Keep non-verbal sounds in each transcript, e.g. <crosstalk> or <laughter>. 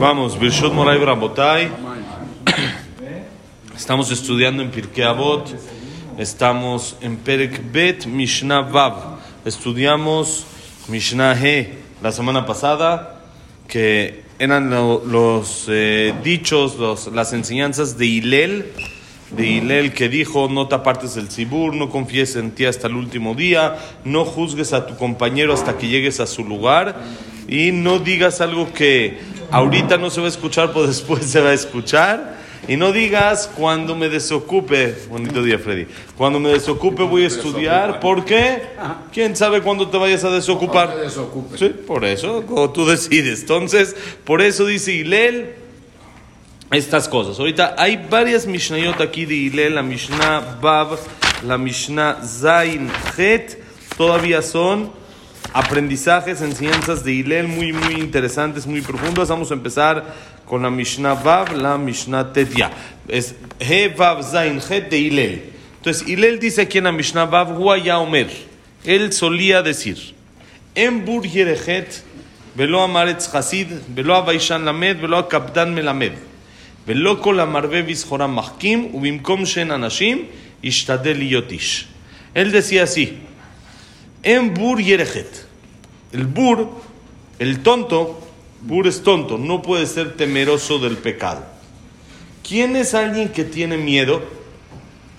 Vamos, Birshot Moray Brabotay. Estamos estudiando en Pirkei Avot. Estamos en Perek Bet Mishnah Vav. Estudiamos Mishnah He la semana pasada, que eran lo- los eh, dichos, los- las enseñanzas de Hilel, de Hilel que dijo, no te apartes del Sibur, no confíes en ti hasta el último día, no juzgues a tu compañero hasta que llegues a su lugar y no digas algo que ahorita no se va a escuchar, pero <laughs> después se va a escuchar. Y no digas cuando me desocupe, bonito día Freddy, cuando me desocupe voy a estudiar, porque quién sabe cuándo te vayas a desocupar. Sí, por eso, como tú decides. Entonces, por eso dice Hilel estas cosas. Ahorita hay varias Mishnayot aquí de Hilel, la Mishnah Bab, la Mishnah Zain Het, todavía son aprendizajes, enseñanzas de Hilel muy, muy interesantes, muy profundas. Vamos a empezar con la Mishnah Bab, la Mishnah Tetia. Es He Bab Zain Het de Hilel. Entonces, Hilel dice aquí en la Mishnah Bab, Huaya Omer. Él solía decir, En Bur Yerechet, Velo Amaretz Hasid, Velo Avaishan Lamed, Velo Akabdan Melamed. ולא כל המרבה בזכורה מחכים, ובמקום שאין אנשים, ישתדל להיות איש. Él decía así, en bur yerechet. El bur, el tonto, bur es tonto, no puede ser temeroso del pecado. ¿Quién es alguien que tiene miedo?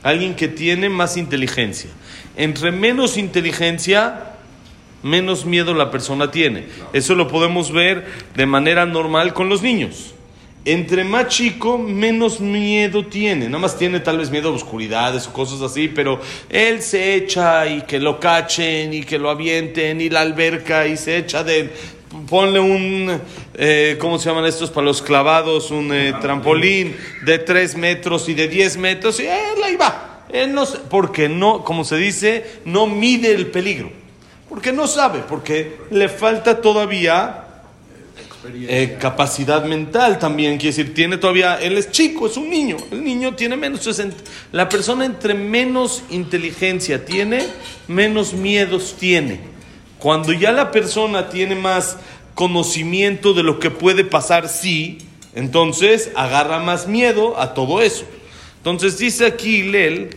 Alguien que tiene más inteligencia. Entre menos inteligencia, menos miedo la persona tiene. Eso lo podemos ver de manera normal con los niños. Entre más chico, menos miedo tiene. Nada más tiene tal vez miedo a oscuridades o cosas así, pero él se echa y que lo cachen y que lo avienten y la alberca y se echa de... Ponle un, eh, ¿cómo se llaman estos para los clavados? Un eh, trampolín de 3 metros y de 10 metros y él ahí va. Él no, porque no, como se dice, no mide el peligro. Porque no sabe, porque le falta todavía eh, capacidad mental también, quiere decir, tiene todavía, él es chico, es un niño, el niño tiene menos, la persona entre menos inteligencia tiene, menos miedos tiene. Cuando ya la persona tiene más conocimiento de lo que puede pasar, sí, entonces agarra más miedo a todo eso. Entonces dice aquí Lel,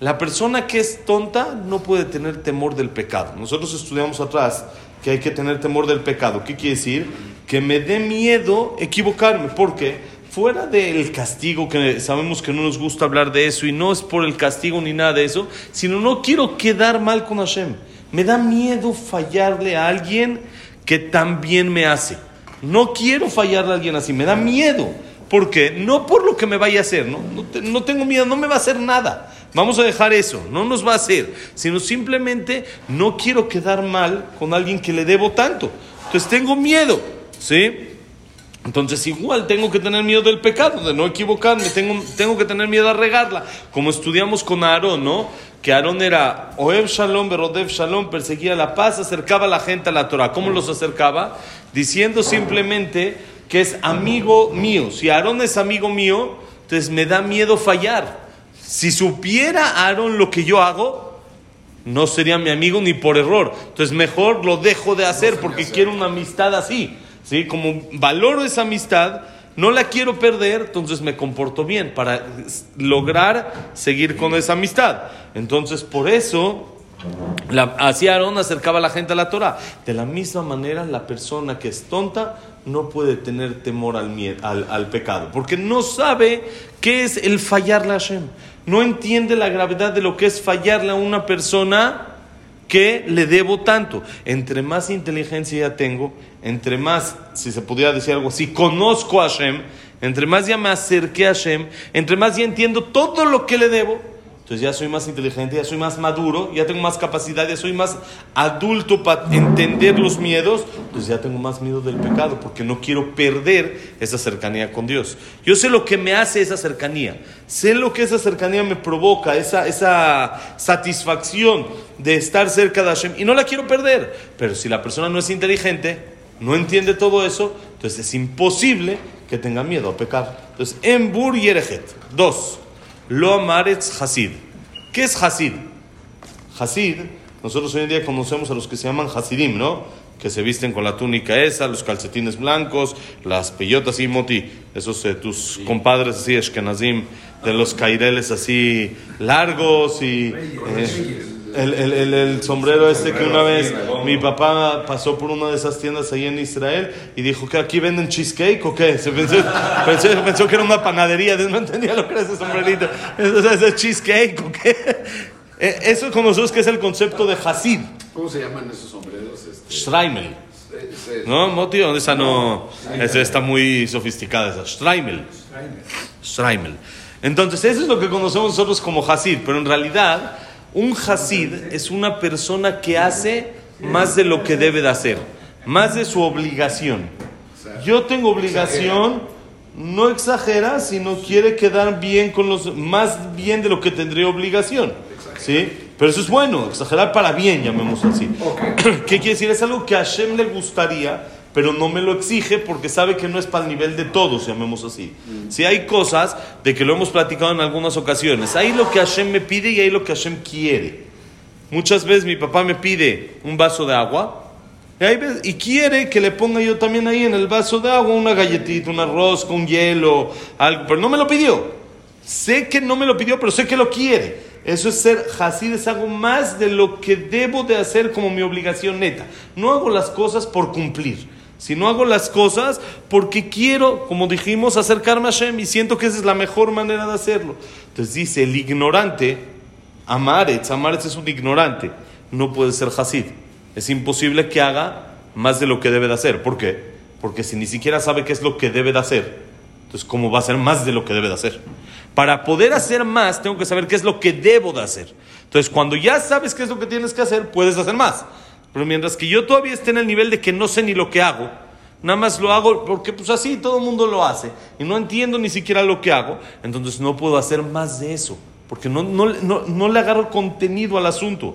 la persona que es tonta no puede tener temor del pecado. Nosotros estudiamos atrás que hay que tener temor del pecado. ¿Qué quiere decir? Que me dé miedo equivocarme. porque Fuera del castigo, que sabemos que no nos gusta hablar de eso y no es por el castigo ni nada de eso, sino no quiero quedar mal con Hashem. Me da miedo fallarle a alguien que también me hace. No quiero fallarle a alguien así, me da miedo. ¿Por qué? No por lo que me vaya a hacer, no, no, no tengo miedo, no me va a hacer nada. Vamos a dejar eso, no nos va a hacer, sino simplemente no quiero quedar mal con alguien que le debo tanto. Entonces tengo miedo, ¿sí? Entonces igual tengo que tener miedo del pecado, de no equivocarme, tengo, tengo que tener miedo a regarla, como estudiamos con Aarón, ¿no? Que Aarón era Oev Shalom, Berodev Shalom, perseguía la paz, acercaba a la gente a la Torah. ¿Cómo los acercaba? Diciendo simplemente que es amigo mío. Si Aarón es amigo mío, entonces me da miedo fallar. Si supiera Aarón lo que yo hago, no sería mi amigo ni por error. Entonces mejor lo dejo de hacer porque quiero una amistad así. ¿sí? Como valoro esa amistad, no la quiero perder, entonces me comporto bien para lograr seguir con esa amistad. Entonces por eso la, así Aarón acercaba a la gente a la Torah. De la misma manera, la persona que es tonta no puede tener temor al, al, al pecado, porque no sabe qué es el fallarle a Hashem. No entiende la gravedad de lo que es fallarle a una persona que le debo tanto. Entre más inteligencia ya tengo, entre más, si se pudiera decir algo así, conozco a Hashem, entre más ya me acerqué a Hashem, entre más ya entiendo todo lo que le debo, entonces ya soy más inteligente, ya soy más maduro, ya tengo más capacidad, ya soy más adulto para entender los miedos, entonces ya tengo más miedo del pecado, porque no quiero perder esa cercanía con Dios. Yo sé lo que me hace esa cercanía, sé lo que esa cercanía me provoca, esa, esa satisfacción de estar cerca de Hashem, y no la quiero perder. Pero si la persona no es inteligente, no entiende todo eso, entonces es imposible que tenga miedo a pecar. Entonces, en Bur Yerechet. Dos. Lo amaretz Hasid. ¿Qué es Hasid? Hasid, nosotros hoy en día conocemos a los que se llaman Hasidim, ¿no? Que se visten con la túnica esa, los calcetines blancos, las peyotas y moti, esos eh, tus compadres así, Ashkenazim, de los caireles así largos y eh, el, el, el, el sombrero este que una vez mi papá pasó por una de esas tiendas ahí en Israel y dijo que aquí venden cheesecake o qué, <laughs> se pensó, pensó, pensó que era una panadería, no entendía lo que era ese sombrerito, ¿es, es cheesecake o qué? <laughs> Eh, Eso conocemos que es el concepto de Hasid. ¿Cómo se llaman esos sombreros? Ese- ¿No, Moti? Esa no. Esa está muy sofisticada, esa. Streimel. Streimel. Entonces, eso es lo que conocemos nosotros como Hasid. Pero en realidad, un Hasid es una persona que hace más de lo que debe de hacer. Más de su obligación. Yo tengo obligación, no exagera, sino quiere quedar bien con los. Más bien de lo que tendría obligación. ¿Sí? Pero eso es bueno, exagerar para bien, llamemos así. <clears throat> ¿Qué quiere decir? Es algo que a Hashem le gustaría, pero no me lo exige porque sabe que no es para el nivel de todos, llamemos así. Si hay cosas de que lo hemos platicado en algunas ocasiones, hay lo que Hashem me pide y hay lo que Hashem quiere. Muchas veces mi papá me pide un vaso de agua y, hay veces- y quiere que le ponga yo también ahí en el vaso de agua una galletita, un arroz con hielo, algo, pero no me lo pidió. Sé que no me lo pidió, pero sé que lo quiere. Eso es ser Hasid, es algo más de lo que debo de hacer como mi obligación neta. No hago las cosas por cumplir, sino hago las cosas porque quiero, como dijimos, acercarme a Hashem y siento que esa es la mejor manera de hacerlo. Entonces dice, el ignorante, Amaretz, Amaretz es un ignorante, no puede ser Hasid. Es imposible que haga más de lo que debe de hacer. ¿Por qué? Porque si ni siquiera sabe qué es lo que debe de hacer, entonces ¿cómo va a hacer más de lo que debe de hacer? Para poder hacer más, tengo que saber qué es lo que debo de hacer. Entonces, cuando ya sabes qué es lo que tienes que hacer, puedes hacer más. Pero mientras que yo todavía esté en el nivel de que no sé ni lo que hago, nada más lo hago porque pues así todo el mundo lo hace y no entiendo ni siquiera lo que hago, entonces no puedo hacer más de eso, porque no, no, no, no le agarro contenido al asunto.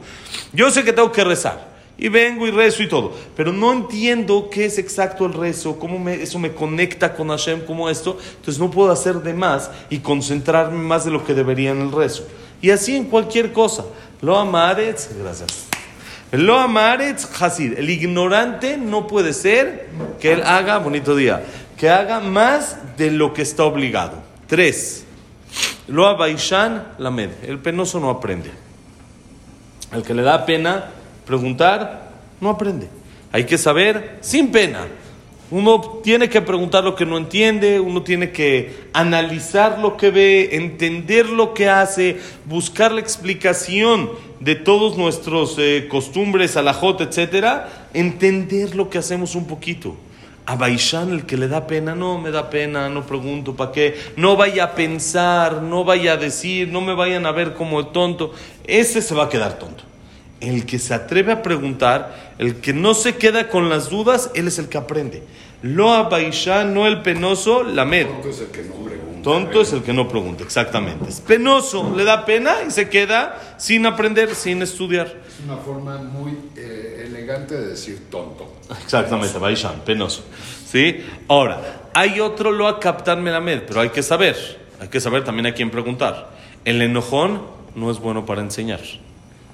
Yo sé que tengo que rezar, y vengo y rezo y todo, pero no entiendo qué es exacto el rezo, cómo me- eso me conecta con Hashem, cómo esto, entonces no puedo hacer de más y concentrarme más de lo que debería en el rezo. Y así en cualquier cosa. Lo amaretz, gracias. Lo amaretz hasid. El ignorante no puede ser que él haga, bonito día, que haga más de lo que está obligado. Tres. Lo abaishan lamed. El penoso no aprende. El que le da pena preguntar, no aprende. Hay que saber sin pena. Uno tiene que preguntar lo que no entiende, uno tiene que analizar lo que ve, entender lo que hace, buscar la explicación de todos nuestros eh, costumbres, alajot, etcétera, entender lo que hacemos un poquito. A Baishan, el que le da pena, no me da pena, no pregunto para qué, no vaya a pensar, no vaya a decir, no me vayan a ver como el tonto, ese se va a quedar tonto. El que se atreve a preguntar, el que no se queda con las dudas, él es el que aprende. Lo a Baishan, no el penoso, la med. Tonto es el que no pregunta. Tonto es el que no pregunta, exactamente. Es penoso, le da pena y se queda sin aprender, sin estudiar. Es una forma muy eh, elegante de decir tonto. Exactamente, Baishan, penoso. ¿Sí? Ahora, hay otro lo a captar Melamed, pero hay que saber, hay que saber también a quién preguntar. El enojón no es bueno para enseñar.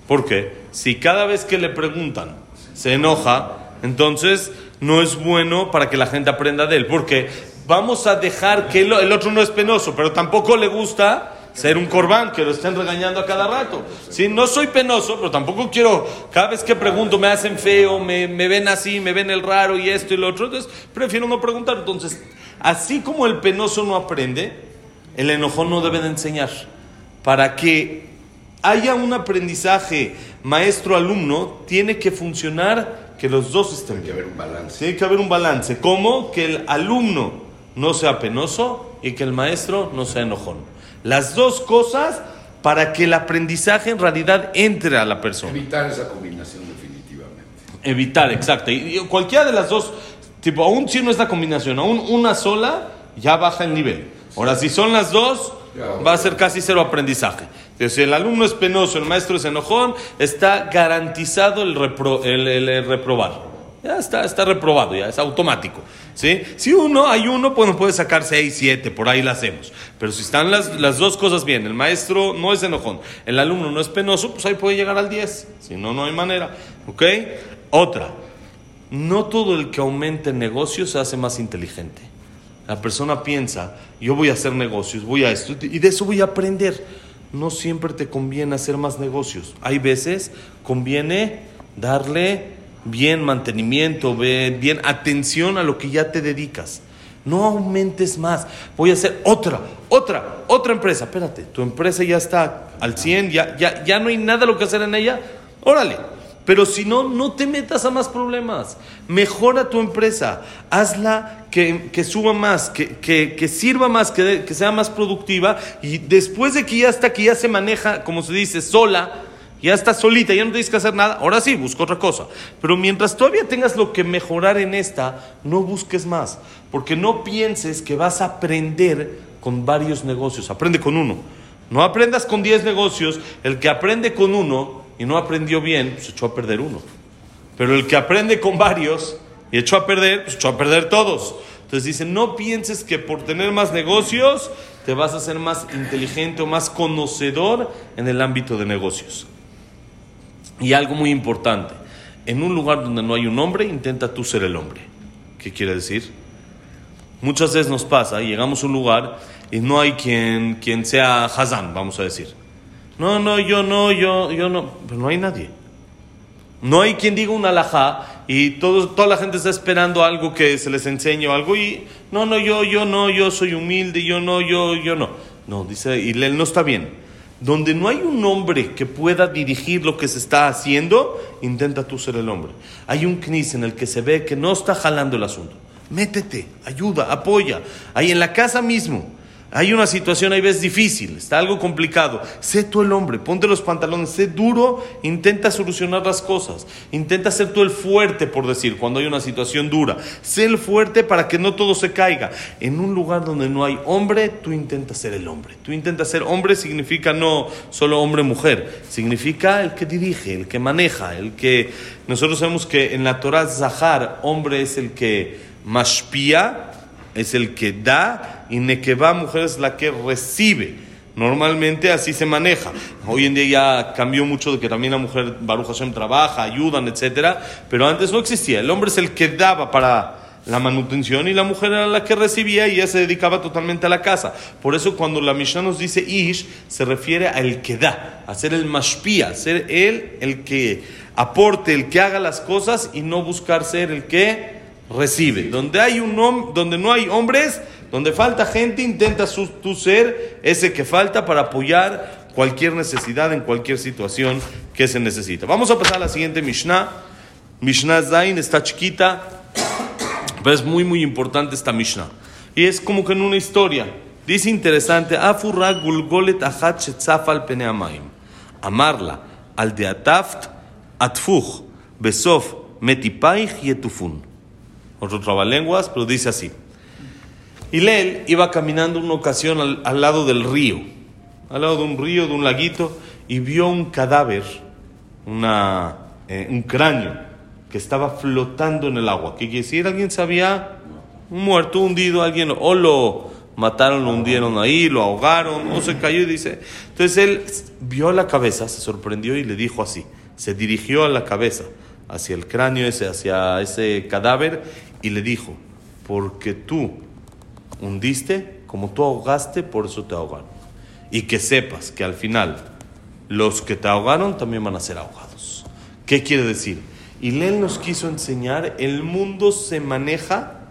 ¿Por qué? Si cada vez que le preguntan se enoja, entonces no es bueno para que la gente aprenda de él. Porque vamos a dejar que el, otro no es penoso, pero tampoco le gusta ser un corbán, que lo estén regañando a cada rato. ¿Sí? No soy penoso, pero tampoco quiero, cada vez que pregunto me hacen feo, me, me ven así, me ven el raro y esto y lo otro, entonces prefiero no preguntar. Entonces, así como el penoso no aprende, el enojón no debe de enseñar. Para que haya un aprendizaje maestro-alumno, tiene que funcionar que los dos estén Tiene que haber un balance. Tiene que haber un balance. ¿Cómo? Que el alumno no sea penoso y que el maestro no sea enojón. Las dos cosas para que el aprendizaje en realidad entre a la persona. Evitar esa combinación definitivamente. Evitar, exacto. Y, y cualquiera de las dos, tipo, aún si no es la combinación, aún una sola, ya baja el nivel. Ahora, si son las dos. Va a ser casi cero aprendizaje. Entonces, si el alumno es penoso, el maestro es enojón, está garantizado el, repro- el- el- el reprobar. Ya está, está reprobado, ya es automático. ¿sí? Si uno, hay uno, pues puede sacar seis, siete, por ahí la hacemos. Pero si están las, las dos cosas bien, el maestro no es enojón, el alumno no es penoso, pues ahí puede llegar al 10. Si no, no hay manera. ¿Ok? Otra. no todo el que aumente negocios se hace más inteligente. La persona piensa, yo voy a hacer negocios, voy a esto, y de eso voy a aprender. No siempre te conviene hacer más negocios. Hay veces conviene darle bien mantenimiento, bien atención a lo que ya te dedicas. No aumentes más. Voy a hacer otra, otra, otra empresa. Espérate, tu empresa ya está al 100, ya, ya, ya no hay nada lo que hacer en ella. Órale. Pero si no, no te metas a más problemas. Mejora tu empresa. Hazla que, que suba más, que, que, que sirva más, que, que sea más productiva. Y después de que ya está, que ya se maneja, como se dice, sola, ya estás solita, ya no tienes que hacer nada, ahora sí, busca otra cosa. Pero mientras todavía tengas lo que mejorar en esta, no busques más, porque no pienses que vas a aprender con varios negocios, aprende con uno. No aprendas con 10 negocios, el que aprende con uno y no aprendió bien, se echó a perder uno. Pero el que aprende con varios y echó a perder, pues echó a perder todos. Entonces dice, no pienses que por tener más negocios te vas a hacer más inteligente o más conocedor en el ámbito de negocios. Y algo muy importante, en un lugar donde no hay un hombre, intenta tú ser el hombre. ¿Qué quiere decir? Muchas veces nos pasa, llegamos a un lugar y no hay quien, quien sea Hazán, vamos a decir. No, no, yo no, yo, yo no, pero no hay nadie. No hay quien diga un alajá y toda la gente está esperando algo que se les enseñe o algo y no, no, yo, yo no, yo soy humilde, yo no, yo, yo no. No, dice, y él no está bien donde no hay un hombre que pueda dirigir lo que se está haciendo, intenta tú ser el hombre. Hay un knis en el que se ve que no está jalando el asunto. Métete, ayuda, apoya. Ahí en la casa mismo. Hay una situación, hay veces difícil, está algo complicado. Sé tú el hombre, ponte los pantalones, sé duro, intenta solucionar las cosas. Intenta ser tú el fuerte, por decir, cuando hay una situación dura. Sé el fuerte para que no todo se caiga. En un lugar donde no hay hombre, tú intentas ser el hombre. Tú intentas ser hombre significa no solo hombre-mujer, significa el que dirige, el que maneja, el que... Nosotros sabemos que en la Torah Zahar, hombre es el que mashpia, es el que da y Nekeba, mujer, es la que recibe. Normalmente así se maneja. Hoy en día ya cambió mucho de que también la mujer, Baruch Hashem, trabaja, ayudan, etc. Pero antes no existía. El hombre es el que daba para la manutención y la mujer era la que recibía y ella se dedicaba totalmente a la casa. Por eso cuando la Mishnah nos dice Ish, se refiere al que da, a ser el mashpia, ser él el que aporte, el que haga las cosas y no buscar ser el que recibe. Donde, hay un donde no hay hombres, donde falta gente, intenta tú ser ese que falta para apoyar cualquier necesidad en cualquier situación que se necesita. Vamos a pasar a la siguiente Mishnah. Mishnah Zain está chiquita, pero es muy, muy importante esta Mishnah. Y es como que en una historia. Dice interesante, Afurra gulgolet shetzafal peneamaim. Amarla al de ataft atfuch besof metipaich yetufun otro trabalenguas, pero dice así. Hilel iba caminando una ocasión al, lado del río, al lado de un río, de un laguito, y vio un cadáver, una, eh, un cráneo, que estaba flotando en el agua. ¿Qué quiere decir? Alguien se había muerto, hundido, alguien, o lo mataron, lo hundieron ahí, lo ahogaron, o se cayó y dice. Entonces él vio la cabeza, se sorprendió y le dijo así, se dirigió a la cabeza, hacia el cráneo ese, hacia ese cadáver, y le dijo, porque tú hundiste, como tú ahogaste, por eso te ahogaron. Y que sepas que al final los que te ahogaron también van a ser ahogados. ¿Qué quiere decir? Y él nos quiso enseñar, el mundo se maneja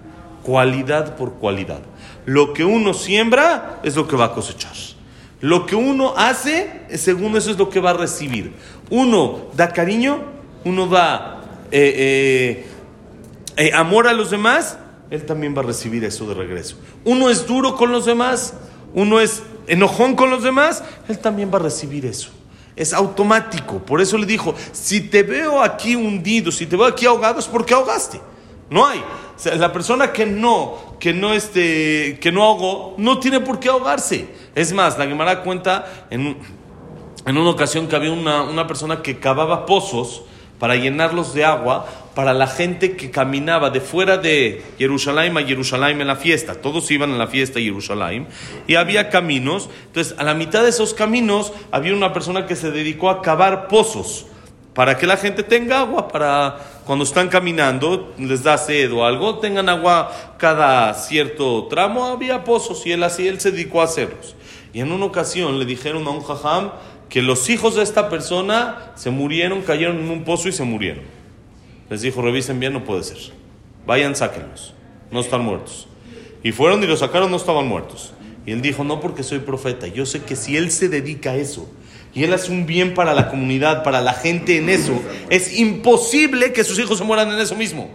cualidad por cualidad. Lo que uno siembra es lo que va a cosechar. Lo que uno hace, según eso es lo que va a recibir. Uno da cariño, uno da eh, eh, eh, amor a los demás, él también va a recibir eso de regreso. Uno es duro con los demás, uno es enojón con los demás, él también va a recibir eso. Es automático. Por eso le dijo, si te veo aquí hundido, si te veo aquí ahogado, es porque ahogaste. No hay. la persona que no, que no, este, que no ahogó, no tiene por qué ahogarse. Es más, la Gemara cuenta en, en una ocasión que había una, una persona que cavaba pozos para llenarlos de agua para la gente que caminaba de fuera de Jerusalén a Jerusalén en la fiesta. Todos iban a la fiesta a Jerusalén y había caminos. Entonces, a la mitad de esos caminos había una persona que se dedicó a cavar pozos para que la gente tenga agua, para cuando están caminando, les da sed o algo, tengan agua cada cierto tramo. Había pozos y él así, él se dedicó a hacerlos. Y en una ocasión le dijeron a un jajam que los hijos de esta persona se murieron, cayeron en un pozo y se murieron. Les dijo, revisen bien, no puede ser. Vayan, sáquenlos. No están muertos. Y fueron y los sacaron, no estaban muertos. Y él dijo, no porque soy profeta, yo sé que si él se dedica a eso, y él hace un bien para la comunidad, para la gente en eso, es imposible que sus hijos se mueran en eso mismo.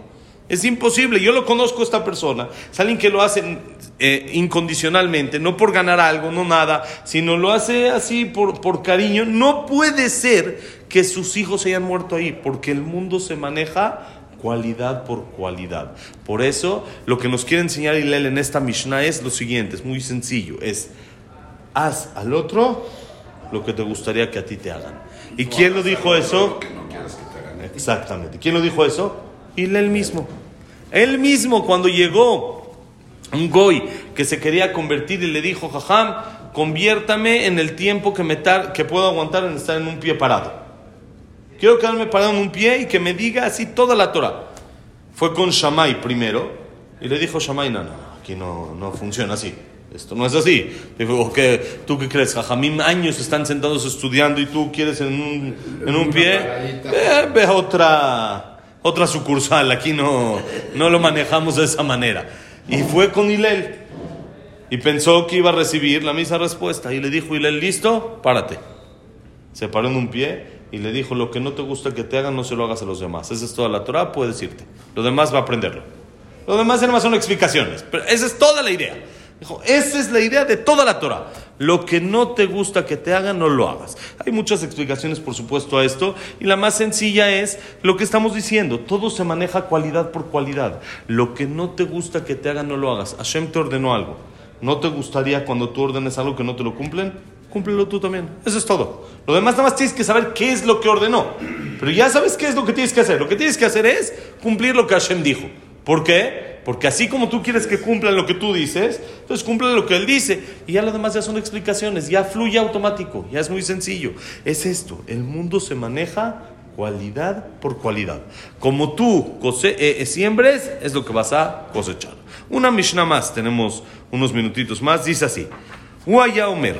Es imposible. Yo lo conozco a esta persona. Es alguien que lo hace eh, incondicionalmente, no por ganar algo, no nada, sino lo hace así por, por cariño. No puede ser que sus hijos se hayan muerto ahí, porque el mundo se maneja cualidad por cualidad. Por eso, lo que nos quiere enseñar Hillel en esta Mishnah es lo siguiente, es muy sencillo, es haz al otro lo que te gustaría que a ti te hagan. ¿Y quién lo dijo eso? Exactamente. ¿Quién lo dijo eso? Y él mismo. Él mismo cuando llegó un goy que se quería convertir y le dijo, Jajam, conviértame en el tiempo que, me que puedo aguantar en estar en un pie parado. Quiero quedarme parado en un pie y que me diga así toda la Torah. Fue con Shammai primero y le dijo Shammai, no, no, aquí no, no funciona así. Esto no es así. Dijo, ¿qué, ¿tú qué crees? Jajamim años están sentados estudiando y tú quieres en un, en un pie. Eh, ve otra, otra sucursal. Aquí no, no lo manejamos de esa manera. Y fue con Hilel. Y pensó que iba a recibir la misma respuesta. Y le dijo Hilel, ¿listo? Párate. Se paró en un pie y le dijo, lo que no te gusta que te hagan, no se lo hagas a los demás. Esa es toda la Torah, puedes irte. Lo demás va a aprenderlo. Lo demás más son explicaciones. Pero esa es toda la idea. Dijo, esa es la idea de toda la Torah. Lo que no te gusta que te hagan, no lo hagas. Hay muchas explicaciones, por supuesto, a esto. Y la más sencilla es lo que estamos diciendo. Todo se maneja cualidad por cualidad. Lo que no te gusta que te hagan, no lo hagas. Hashem te ordenó algo. ¿No te gustaría cuando tú ordenes algo que no te lo cumplen? Cúmplelo tú también. Eso es todo. Lo demás nada más tienes que saber qué es lo que ordenó. Pero ya sabes qué es lo que tienes que hacer. Lo que tienes que hacer es cumplir lo que Hashem dijo. ¿Por qué? Porque así como tú quieres que cumplan lo que tú dices, entonces cumple lo que él dice. Y ya lo demás ya son explicaciones, ya fluye automático, ya es muy sencillo. Es esto, el mundo se maneja cualidad por cualidad. Como tú eh, eh, siembres, es lo que vas a cosechar. Una Mishnah más, tenemos unos minutitos más, dice así. Huaya Omer.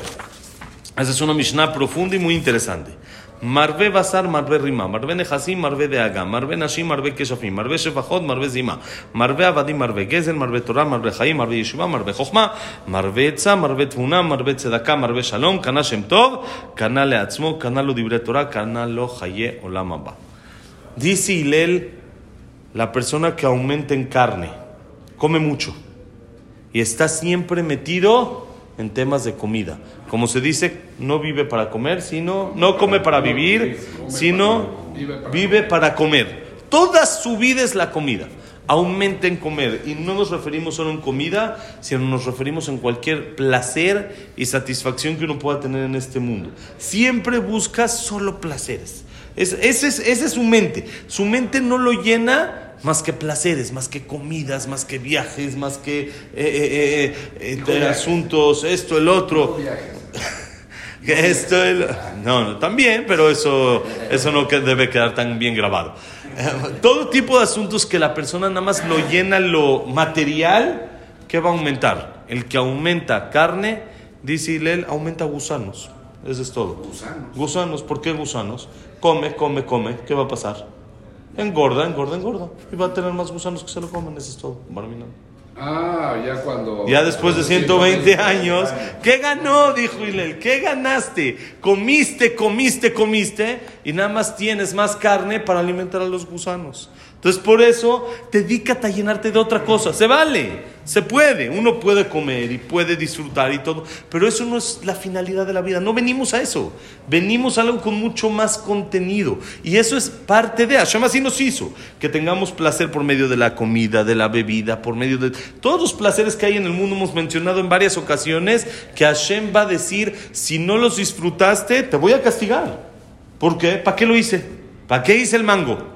Esa es una Mishnah profunda y muy interesante. Marve Basar, Marve Rima, Marve Nehasim, Marve Deaga, Marve Nashim, Marve Keshafim, Marve Shefachot, Marve Zima, Marve Avadim, Marve Gezel, Marve Torah, Marve Chaim, Marve Yeshiva, Marve Chochma, Marve Etza, Marve Tvuna, Marve Tzedaka, Marve Shalom, Kana Shem Tov, Kana Leatzmo, Kana Lo Dibre Torah, Kana Lo Haye Olam Abba. Dice Hilel, la persona que aumenta en carne, come mucho y está siempre metido en temas de comida. Como se dice, no vive para comer, sino, no come para vivir, sino vive para comer. Toda su vida es la comida. Aumenta en comer. Y no nos referimos solo en comida, sino nos referimos en cualquier placer y satisfacción que uno pueda tener en este mundo. Siempre busca solo placeres. ese es, esa es su mente. Su mente no lo llena más que placeres, más que comidas, más que viajes, más que eh, eh, eh, asuntos, esto, el otro. <laughs> esto, el... No, no, también, pero eso, eso no debe quedar tan bien grabado. <laughs> Todo tipo de asuntos que la persona nada más lo llena lo material, ¿qué va a aumentar? El que aumenta carne, dice Hilel, aumenta gusanos. Eso es todo. Gusanos. Gusanos, ¿por qué gusanos? Come, come, come. ¿Qué va a pasar? engorda, engorda, engorda. Y va a tener más gusanos que se lo coman, eso es todo. Ah, ya cuando. Ya después de 120 años, ¿qué ganó? Dijo Hilel. ¿Qué ganaste? Comiste, comiste, comiste y nada más tienes más carne para alimentar a los gusanos. Entonces, por eso, dedícate a llenarte de otra cosa. Se vale, se puede. Uno puede comer y puede disfrutar y todo. Pero eso no es la finalidad de la vida. No venimos a eso. Venimos a algo con mucho más contenido. Y eso es parte de Hashem. Así nos hizo. Que tengamos placer por medio de la comida, de la bebida, por medio de todos los placeres que hay en el mundo. Hemos mencionado en varias ocasiones que Hashem va a decir: si no los disfrutaste, te voy a castigar. ¿Por qué? ¿Para qué lo hice? ¿Para qué hice el mango?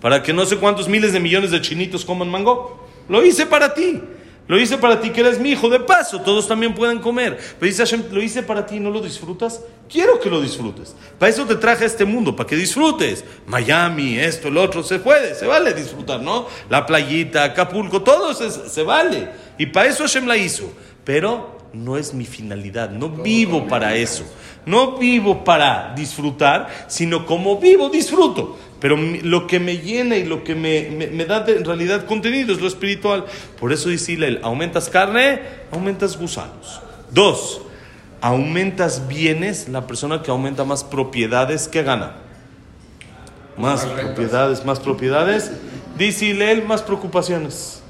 Para que no sé cuántos miles de millones de chinitos coman mango. Lo hice para ti. Lo hice para ti que eres mi hijo. De paso, todos también pueden comer. Pero dice Hashem, lo hice para ti y no lo disfrutas. Quiero que lo disfrutes. Para eso te traje a este mundo, para que disfrutes. Miami, esto, el otro, se puede, se vale disfrutar, ¿no? La playita, Acapulco, todo se, se vale. Y para eso Hashem la hizo. Pero no es mi finalidad. No vivo para eso. No vivo para disfrutar, sino como vivo, disfruto. Pero lo que me llena y lo que me, me, da en realidad contenido es lo espiritual. Por eso dice Hillel, aumentas carne, aumentas gusanos. Dos, aumentas bienes, la persona que aumenta más propiedades, ¿qué gana? Más propiedades, más propiedades. Dice Hillel, más preocupaciones.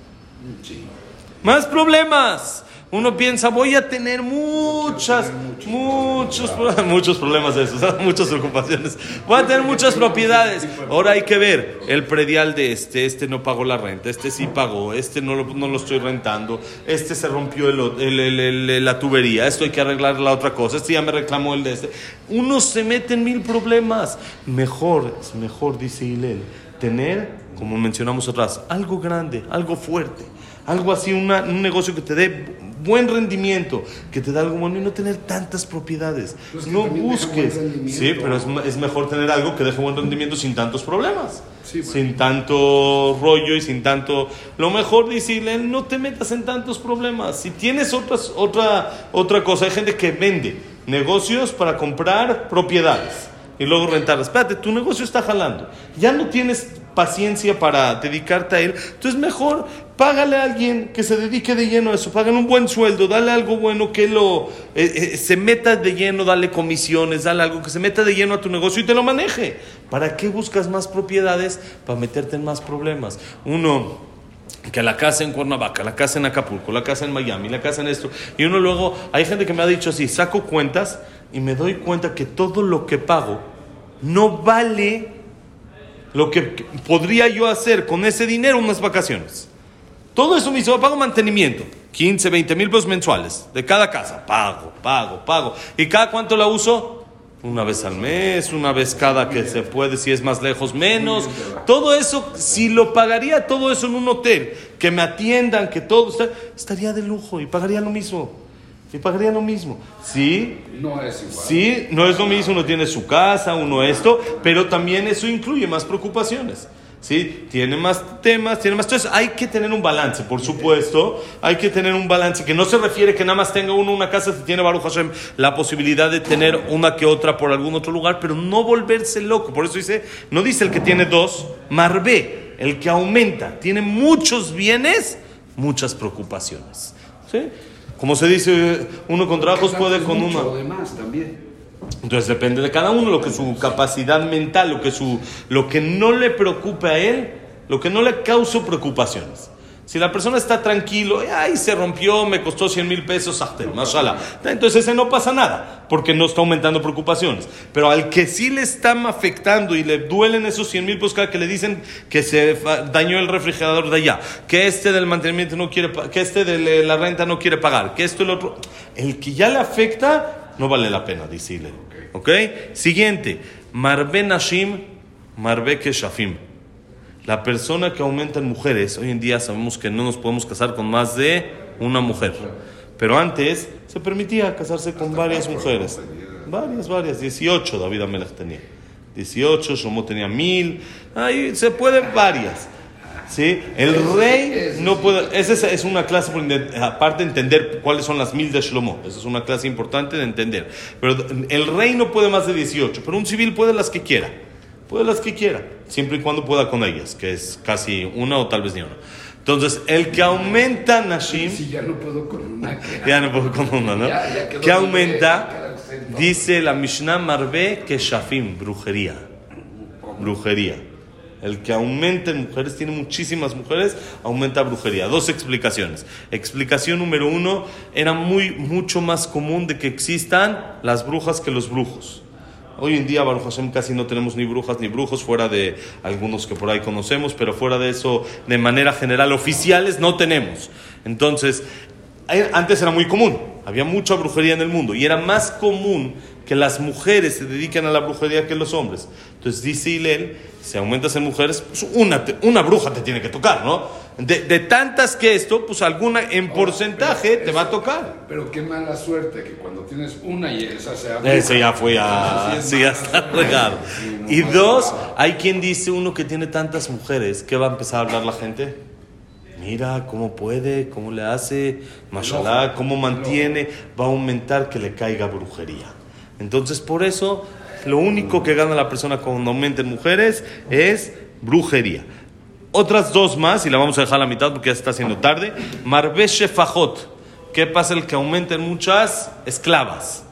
Más problemas. Uno piensa, voy a tener muchas, muchos, muchos problemas <laughs> de esos, <laughs> muchas ocupaciones. Voy a tener muchas propiedades. Ahora hay que ver el predial de este, este no pagó la renta, este sí pagó, este no lo, no lo estoy rentando, este se rompió el, la tubería, esto hay que arreglar la otra cosa, este ya me reclamó el de este. Uno se mete en mil problemas. Mejor, es mejor, dice Hilel, tener, como mencionamos atrás, algo grande, algo fuerte algo así, un negocio que te dé buen rendimiento, que te da algo bueno y no tener tantas propiedades. no busques. Sí, pero es, mejor tener algo que deje buen rendimiento sin tantos problemas. Sin tanto rollo y sin tanto... Lo mejor decirle, no te metas en tantos problemas. Si tienes otras, otra, otra cosa, hay gente que vende negocios para comprar propiedades y luego rentar. Espérate, tu negocio está jalando. Ya no tienes paciencia para dedicarte a él. Entonces mejor págale a alguien que se dedique de lleno a eso. Págale un buen sueldo, dale algo bueno que lo eh, eh, se meta de lleno, dale comisiones, dale algo que se meta de lleno a tu negocio y te lo maneje. ¿Para qué buscas más propiedades? Para meterte en más problemas. Uno que la casa en Cuernavaca, la casa en Acapulco, la casa en Miami, la casa en esto. Y uno luego, hay gente que me ha dicho así, saco cuentas y me doy cuenta que todo lo que pago no vale lo que podría yo hacer con ese dinero unas vacaciones. Todo eso me hizo, pago mantenimiento, 15, 20 mil pesos mensuales de cada casa, pago, pago, pago. ¿Y cada cuánto la uso? Una vez al mes, una vez cada que se puede, si es más lejos, menos. Todo eso, si lo pagaría todo eso en un hotel, que me atiendan, que todo, estaría de lujo y pagaría lo mismo y pagaría lo mismo. Sí, no es igual. Sí, no es lo mismo, uno tiene su casa, uno esto, pero también eso incluye más preocupaciones. ¿Sí? Tiene más temas, tiene más... Entonces hay que tener un balance, por supuesto, hay que tener un balance que no se refiere que nada más tenga uno una casa, si tiene Baruch Hashem la posibilidad de tener una que otra por algún otro lugar, pero no volverse loco. Por eso dice, no dice el que tiene dos, Marbe, el que aumenta, tiene muchos bienes, muchas preocupaciones. ¿sí? Como se dice, uno con trabajos puede con uno. Entonces depende de cada uno, lo que su capacidad mental, lo que, su, lo que no le preocupe a él, lo que no le cause preocupaciones. Si la persona está tranquilo, ay, se rompió, me costó 100 mil pesos. Entonces ese no pasa nada, porque no está aumentando preocupaciones. Pero al que sí le están afectando y le duelen esos 100 mil pesos cada que le dicen que se dañó el refrigerador de allá, que este del mantenimiento no quiere, que este de la renta no quiere pagar, que esto y el otro, el que ya le afecta, no vale la pena decirle. ¿Ok? Siguiente, Marbe Nashim, Marbe Keshafim. La persona que aumenta en mujeres, hoy en día sabemos que no nos podemos casar con más de una mujer. Pero antes se permitía casarse con varias mujeres. Varias, varias. 18 David Amelech tenía. 18, Shomo tenía mil. Ahí se pueden varias. ¿Sí? El rey no puede. Esa es una clase, aparte de entender cuáles son las mil de Shlomo. Esa es una clase importante de entender. Pero el rey no puede más de 18, pero un civil puede las que quiera. Puede las que quiera, siempre y cuando pueda con ellas, que es casi una o tal vez ni una. Entonces, el que aumenta Nashim. Si ya no puedo con una. ya no puedo con una, ¿no? ¿Qué aumenta? Dice la Mishnah Marbe que Shafim, brujería. Brujería. El que aumenta en mujeres, tiene muchísimas mujeres, aumenta brujería. Dos explicaciones. Explicación número uno, era muy, mucho más común de que existan las brujas que los brujos. Hoy en día, Baruch casi no tenemos ni brujas ni brujos, fuera de algunos que por ahí conocemos, pero fuera de eso, de manera general, oficiales no tenemos. Entonces, antes era muy común, había mucha brujería en el mundo y era más común que las mujeres se dediquen a la brujería que los hombres. Entonces dice Hillel, si aumentas en mujeres, pues una, una bruja te tiene que tocar, ¿no? De, de tantas que esto, pues alguna en porcentaje te va a tocar. Pero qué mala suerte que cuando tienes una y esa sea. Ese ya fue a... Sí, ya está regado. Y dos, hay quien dice uno que tiene tantas mujeres, ¿qué va a empezar a hablar la gente? Mira cómo puede, cómo le hace, mashallah, cómo mantiene, va a aumentar que le caiga brujería. Entonces, por eso, lo único que gana la persona cuando aumenten mujeres es brujería. Otras dos más, y la vamos a dejar a la mitad porque ya se está haciendo tarde. Marbeshe Fajot. ¿Qué pasa el que aumenten muchas esclavas?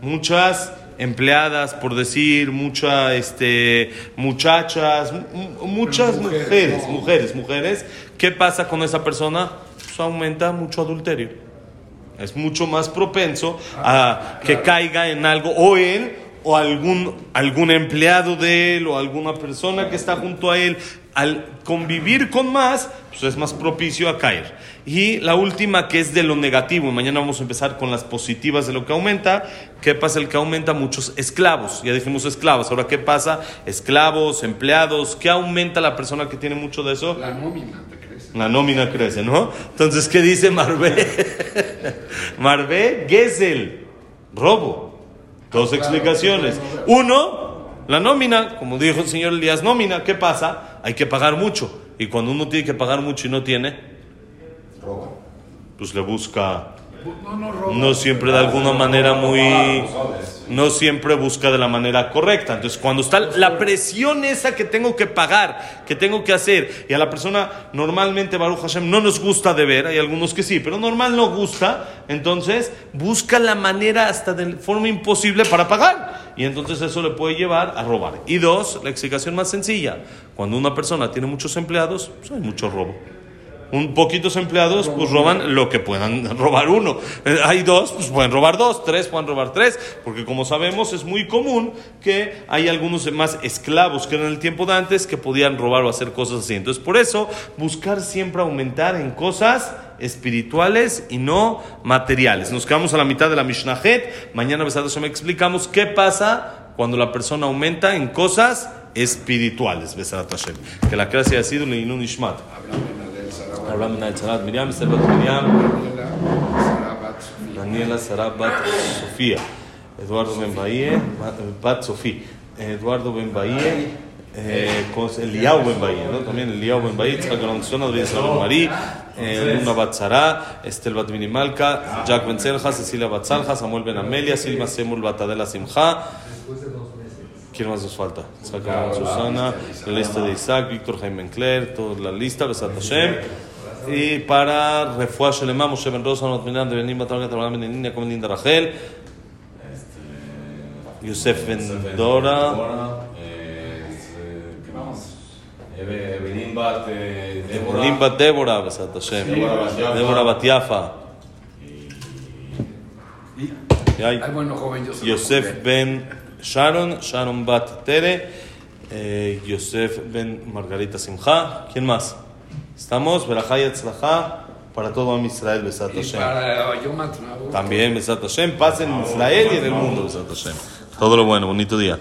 Muchas empleadas, por decir, muchas este, muchachas, mu- muchas Mujeres, mujeres, mujeres, mujeres. ¿Qué pasa con esa persona? Pues aumenta mucho adulterio. Es mucho más propenso a que caiga en algo, o él, o algún, algún empleado de él, o alguna persona que está junto a él. Al convivir con más, pues es más propicio a caer. Y la última, que es de lo negativo, mañana vamos a empezar con las positivas de lo que aumenta. ¿Qué pasa? El que aumenta muchos esclavos. Ya dijimos esclavos. Ahora, ¿qué pasa? Esclavos, empleados. ¿Qué aumenta la persona que tiene mucho de eso? La nómina, ¿te crees? La nómina crece, ¿no? Entonces, ¿qué dice Marvé? <laughs> Marvé, Gesel, robo. Dos Claro, explicaciones. Uno, la nómina, como dijo el señor Elías, nómina, ¿qué pasa? Hay que pagar mucho. Y cuando uno tiene que pagar mucho y no tiene, Roba. pues le busca, No, no roba. no siempre de alguna manera muy... No siempre busca de la manera correcta. Entonces, cuando está la presión esa que tengo que pagar, que tengo que hacer, y a la persona normalmente, Baruch Hashem, no nos gusta de ver, hay algunos que sí, pero normal no gusta, entonces busca la manera hasta de forma imposible para pagar. Y entonces eso le puede llevar a robar. Y dos, la explicación más sencilla, cuando una persona tiene muchos empleados, pues hay mucho robo. Un poquitos empleados pues roban lo que puedan <laughs> robar uno. Eh, Hay dos, pues pueden robar dos, tres pueden robar tres, porque como sabemos es muy común que hay algunos más esclavos que en el tiempo de antes que podían robar o hacer cosas así. Entonces por eso buscar siempre aumentar en cosas espirituales y no materiales. Nos quedamos a la mitad de la Mishnah Het. Mañana Besat Hashem, explicamos qué pasa cuando la persona aumenta en cosas espirituales. Besat Hashem. Que la gracia ha sido un Ishmat. Sarabat. Abraham Ben Sarat Miriam, Servat Miriam. Daniela Sarat Bat Sofía, Eduardo Ben Bahía, Bat Sofía, Eduardo Ben Bahía, eh, Eliau Ben Bahía, ¿no? También Eliau Ben Bahía, Tzak Alonso, Adrián Salón Marí, eh, Luna Bat Sara, Estel Bat Minimalka, Jack Ben Selja, Cecilia Bat Salja, Samuel Ben Amelia, Silma Semul Bat Adela Simja. ¿Quién más nos falta? Saca Susana, la lista de Isaac, Víctor Jaime Encler, toda la lista, Besat Hashem. Y para Refuah Shelema, Moshe Ben Rosa, Not Minan, de Benim, Batal, Gatabran, Ben Niña, Como Linda Rachel, Yosef Ben Dora, Evelyn Bat, Débora. Besat Hashem. Débora Bat Yafa. Débora Bat Yafa. Y hay Ay, bueno, joven, yo soy Yosef Ben Sharon, Sharon Bat Tere, eh, Yosef Ben Margarita Simcha. ¿Quién más? ¿Estamos? Berajá y Atzlajá para todo Am Israel, Besat Hashem. También, Besat Hashem. Paz en Israel y en el mundo, Besat Hashem. Todo lo bueno, bonito día.